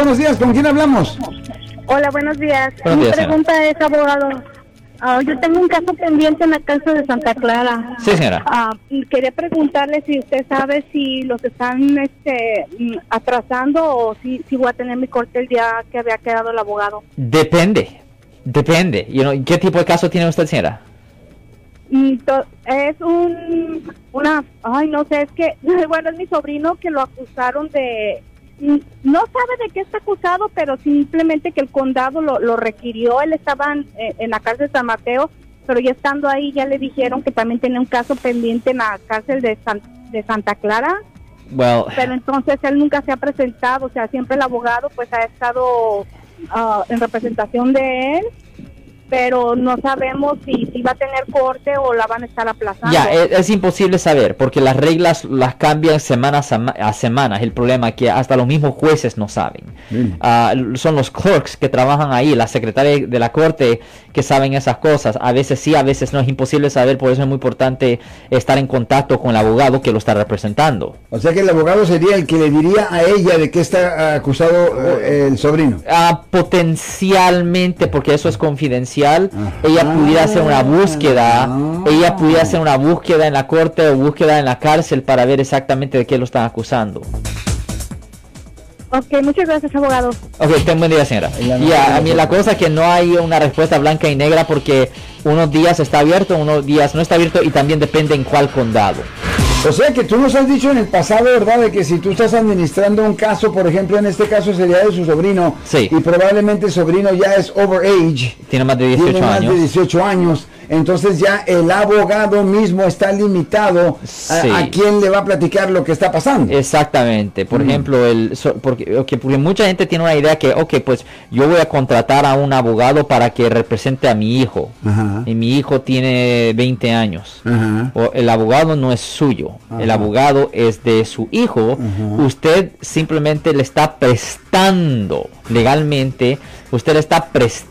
Buenos días, ¿con quién hablamos? Hola, buenos días. Buenos Mi días, pregunta es, abogado. ah, yo tengo un caso pendiente en la cárcel de Santa Clara. Sí, señora. Ah, y quería preguntarle si usted sabe si los están este, mm, atrasando o si, si voy a tener mi corte el día que había quedado el abogado. Depende. Depende. You know, ¿Qué tipo de caso tiene usted, señora? Mm, Es un, una, ay, no sé, es que, bueno, es mi sobrino que lo acusaron de, no sabe de qué está acusado, pero simplemente que el condado lo, lo requirió, él estaba en, eh, en la cárcel de San Mateo, pero ya estando ahí ya le dijeron que también tenía un caso pendiente en la cárcel de, San- de Santa Clara, Well, pero entonces él nunca se ha presentado, o sea, siempre el abogado pues ha estado ah, en representación de él, pero no sabemos si, si va a tener corte o la van a estar aplazando. Ya, es, es imposible saber porque las reglas las cambian semana a sema- a semana. Es el problema es que hasta los mismos jueces no saben. Mm. Ah, son los clerks que trabajan ahí, las secretarias de la corte que saben esas cosas. A veces sí, a veces no. Es imposible saber, por eso es muy importante estar en contacto con el abogado que lo está representando. O sea que el abogado sería el que le diría a ella de qué está acusado eh, el sobrino. Ah, potencialmente, porque eso es confidencial, Ajá. ella pudiera hacer una búsqueda, Ah. ella pudiera hacer una búsqueda en la corte o búsqueda en la cárcel para ver exactamente de qué lo están acusando. Ok, muchas gracias, abogado. Ok, ten buen día, señora. Ya, de a mí la cosa es que no hay una respuesta blanca y negra porque unos días está abierto, unos días no está abierto y también depende en cuál condado. O sea que tú nos has dicho en el pasado, ¿verdad? De que si tú estás administrando un caso, por ejemplo, en este caso sería de su sobrino, Sí. y probablemente el sobrino ya es overage, Tiene más de 18 tiene más años. de 18 años, entonces ya el abogado mismo está limitado a, Sí. a quién le va a platicar lo que está pasando. Exactamente. Por Mm. ejemplo, el so- porque, porque mucha gente tiene una idea que, ok, pues yo voy a contratar a un abogado para que represente a mi hijo. Y mi hijo tiene 20 años. O el abogado no es suyo, el abogado es de su hijo. Usted simplemente le está prestando legalmente, usted le está prestando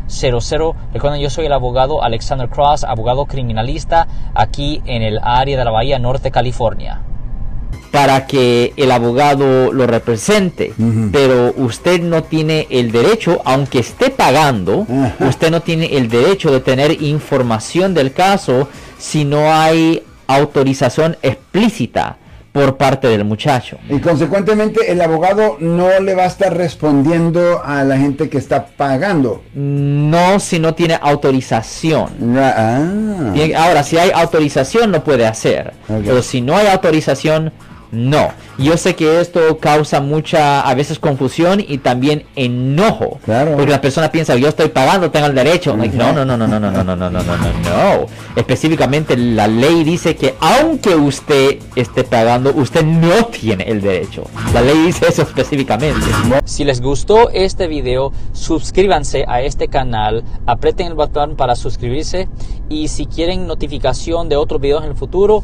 1-800-530-1800. Recuerden, yo soy el abogado Alexander Cross, abogado criminalista aquí en el área de la Bahía Norte, California. para que el abogado lo represente, pero usted no tiene el derecho, aunque esté pagando, usted no tiene el derecho de tener información del caso si no hay autorización explícita por parte del muchacho. Y consecuentemente el abogado no le va a estar respondiendo a la gente que está pagando. No si no tiene autorización. Ah. Ahora, si hay autorización, lo puede hacer. Pero si no hay autorización, no. Yo sé que esto causa mucha, a veces, confusión y también enojo. Claro. Porque la persona piensa, yo estoy pagando, tengo el derecho. Like, no, no, no, no, no, no, no, no, no, no, no, no, no. Específicamente, la ley dice que aunque usted esté pagando, usted no tiene el derecho. La ley dice eso específicamente. Si les gustó este video, suscríbanse a este canal, aprieten el botón para suscribirse y si quieren notificación de otros videos en el futuro,